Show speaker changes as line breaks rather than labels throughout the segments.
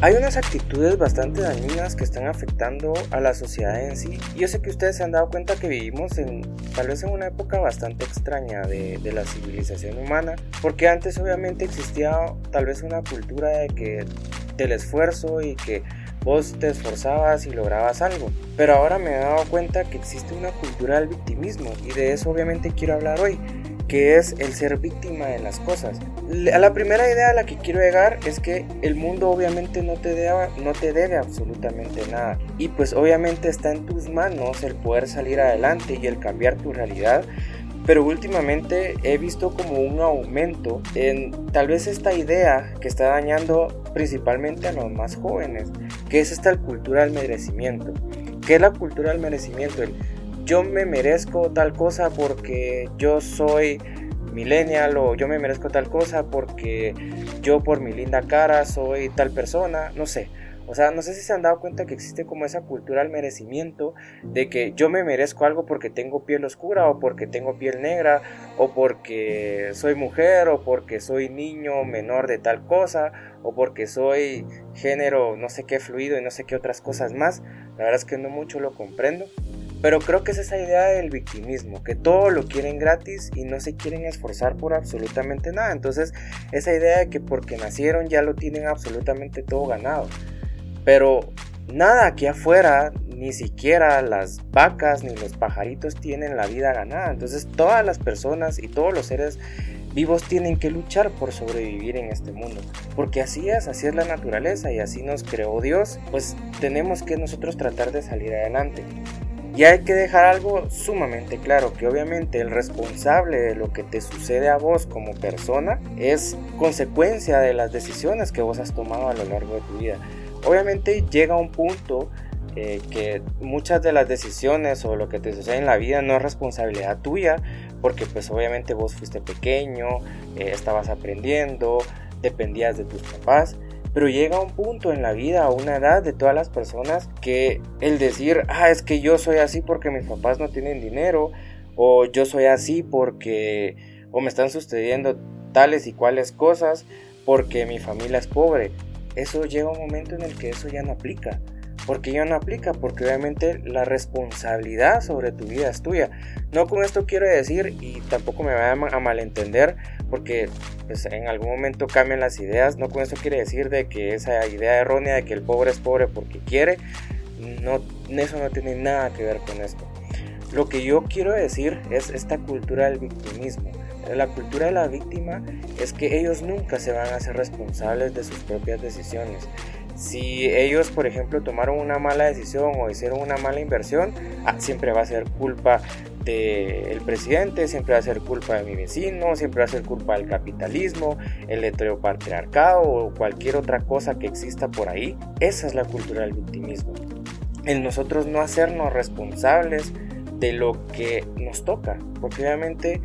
Hay unas actitudes bastante dañinas que están afectando a la sociedad en sí. Yo sé que ustedes se han dado cuenta que vivimos en tal vez en una época bastante extraña de, de la civilización humana, porque antes obviamente existía tal vez una cultura de que del esfuerzo y que vos te esforzabas y lograbas algo. Pero ahora me he dado cuenta que existe una cultura del victimismo y de eso obviamente quiero hablar hoy que es el ser víctima de las cosas. La primera idea a la que quiero llegar es que el mundo obviamente no te, debe, no te debe absolutamente nada. Y pues obviamente está en tus manos el poder salir adelante y el cambiar tu realidad. Pero últimamente he visto como un aumento en tal vez esta idea que está dañando principalmente a los más jóvenes, que es esta cultura del merecimiento. ¿Qué es la cultura del merecimiento? Yo me merezco tal cosa porque yo soy millennial o yo me merezco tal cosa porque yo por mi linda cara soy tal persona, no sé. O sea, no sé si se han dado cuenta que existe como esa cultura al merecimiento de que yo me merezco algo porque tengo piel oscura o porque tengo piel negra o porque soy mujer o porque soy niño menor de tal cosa o porque soy género no sé qué fluido y no sé qué otras cosas más. La verdad es que no mucho lo comprendo. Pero creo que es esa idea del victimismo, que todo lo quieren gratis y no se quieren esforzar por absolutamente nada. Entonces, esa idea de que porque nacieron ya lo tienen absolutamente todo ganado. Pero nada aquí afuera, ni siquiera las vacas ni los pajaritos tienen la vida ganada. Entonces, todas las personas y todos los seres vivos tienen que luchar por sobrevivir en este mundo. Porque así es, así es la naturaleza y así nos creó Dios. Pues tenemos que nosotros tratar de salir adelante. Y hay que dejar algo sumamente claro, que obviamente el responsable de lo que te sucede a vos como persona es consecuencia de las decisiones que vos has tomado a lo largo de tu vida. Obviamente llega un punto eh, que muchas de las decisiones o lo que te sucede en la vida no es responsabilidad tuya, porque pues obviamente vos fuiste pequeño, eh, estabas aprendiendo, dependías de tus papás pero llega un punto en la vida, a una edad de todas las personas, que el decir, ah, es que yo soy así porque mis papás no tienen dinero, o yo soy así porque, o me están sucediendo tales y cuales cosas porque mi familia es pobre. Eso llega un momento en el que eso ya no aplica. porque ya no aplica? Porque obviamente la responsabilidad sobre tu vida es tuya. No con esto quiero decir, y tampoco me vayan a malentender, porque pues, en algún momento cambian las ideas. No con eso quiere decir de que esa idea errónea de que el pobre es pobre porque quiere, no, eso no tiene nada que ver con esto. Lo que yo quiero decir es esta cultura del victimismo. La cultura de la víctima es que ellos nunca se van a hacer responsables de sus propias decisiones. Si ellos, por ejemplo, tomaron una mala decisión o hicieron una mala inversión, ah, siempre va a ser culpa del presidente, siempre va a ser culpa de mi vecino, siempre va a ser culpa del capitalismo, el heteropatriarcado o cualquier otra cosa que exista por ahí. Esa es la cultura del victimismo. El nosotros no hacernos responsables de lo que nos toca, porque obviamente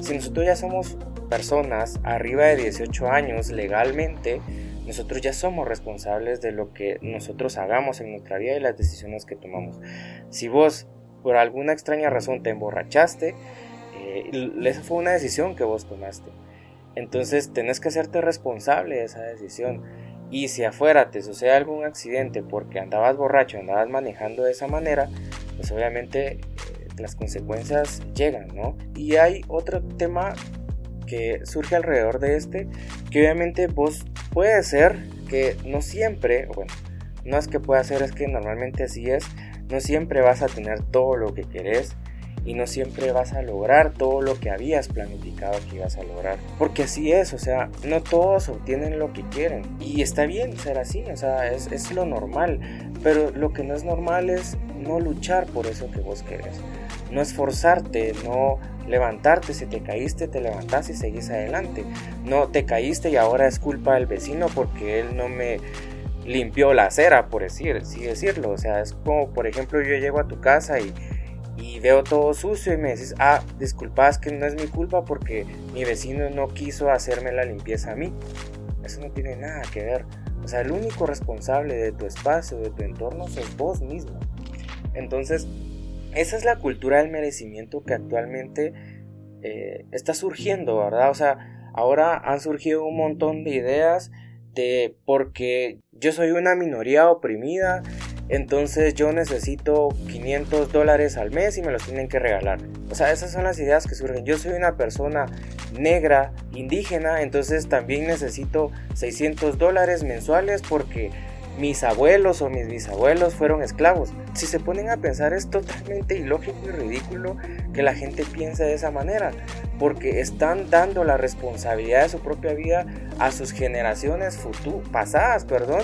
si nosotros ya somos personas arriba de 18 años legalmente, nosotros ya somos responsables de lo que nosotros hagamos en nuestra vida y las decisiones que tomamos. Si vos por alguna extraña razón te emborrachaste, eh, esa fue una decisión que vos tomaste. Entonces tenés que hacerte responsable de esa decisión. Y si afuera te sucede algún accidente porque andabas borracho, andabas manejando de esa manera, pues obviamente eh, las consecuencias llegan, ¿no? Y hay otro tema que surge alrededor de este, que obviamente vos puede ser que no siempre, bueno, no es que pueda ser, es que normalmente así es, no siempre vas a tener todo lo que querés y no siempre vas a lograr todo lo que habías planificado que ibas a lograr. Porque así es, o sea, no todos obtienen lo que quieren. Y está bien ser así, o sea, es, es lo normal. Pero lo que no es normal es no luchar por eso que vos querés. No esforzarte, no levantarte, si te caíste, te levantás y seguís adelante. No te caíste y ahora es culpa del vecino porque él no me limpió la acera, por decir, decirlo. O sea, es como, por ejemplo, yo llego a tu casa y, y veo todo sucio y me dices, ah, disculpas que no es mi culpa porque mi vecino no quiso hacerme la limpieza a mí. Eso no tiene nada que ver. O sea, el único responsable de tu espacio, de tu entorno, sos vos mismo. Entonces, esa es la cultura del merecimiento que actualmente eh, está surgiendo, ¿verdad? O sea, ahora han surgido un montón de ideas de porque yo soy una minoría oprimida, entonces yo necesito 500 dólares al mes y me los tienen que regalar. O sea, esas son las ideas que surgen. Yo soy una persona negra, indígena, entonces también necesito 600 dólares mensuales porque mis abuelos o mis bisabuelos fueron esclavos. Si se ponen a pensar es totalmente ilógico y ridículo que la gente piense de esa manera, porque están dando la responsabilidad de su propia vida a sus generaciones pasadas, perdón,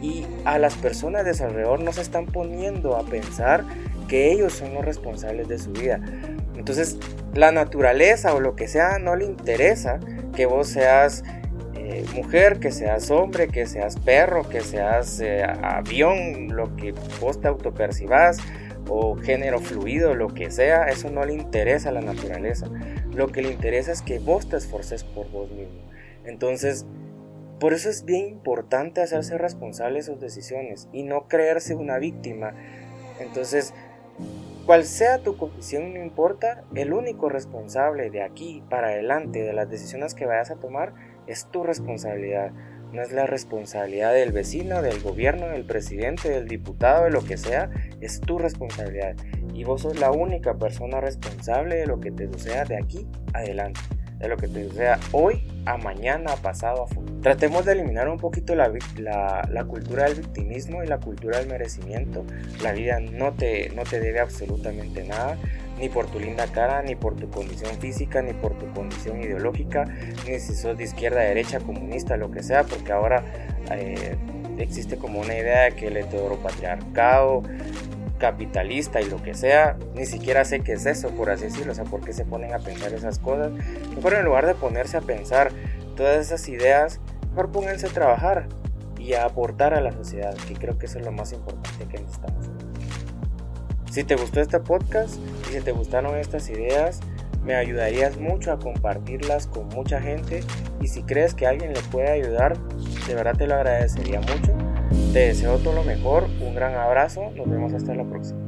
y a las personas de su alrededor no se están poniendo a pensar que ellos son los responsables de su vida. Entonces, la naturaleza o lo que sea no le interesa que vos seas eh, mujer, que seas hombre, que seas perro, que seas eh, avión, lo que vos te autopercibas o género fluido, lo que sea, eso no le interesa a la naturaleza. Lo que le interesa es que vos te esforces por vos mismo. Entonces, por eso es bien importante hacerse responsable de sus decisiones y no creerse una víctima. Entonces, cual sea tu condición, no importa, el único responsable de aquí para adelante de las decisiones que vayas a tomar es tu responsabilidad. No es la responsabilidad del vecino, del gobierno, del presidente, del diputado, de lo que sea. Es tu responsabilidad. Y vos sos la única persona responsable de lo que te suceda de aquí adelante. De lo que te suceda hoy, a mañana, a pasado, a futuro. Tratemos de eliminar un poquito la, la, cultura del victimismo y la cultura del merecimiento. La vida no te, no te debe absolutamente nada ni por tu linda cara, ni por tu condición física, ni por tu condición ideológica, ni si sos de izquierda, derecha, comunista, lo que sea, porque ahora eh, existe como una idea de que el heteropatriarcado capitalista y lo que sea, ni siquiera sé qué es eso, por así decirlo, o sea, por qué se ponen a pensar esas cosas. Mejor en lugar de ponerse a pensar todas esas ideas, mejor pónganse a trabajar y a aportar a la sociedad, que creo que eso es lo más importante que necesitamos. Si te gustó este podcast y si te gustaron estas ideas, me ayudarías mucho a compartirlas con mucha gente y si crees que alguien le puede ayudar, de verdad te lo agradecería mucho. Te deseo todo lo mejor, un gran abrazo, nos vemos hasta la próxima.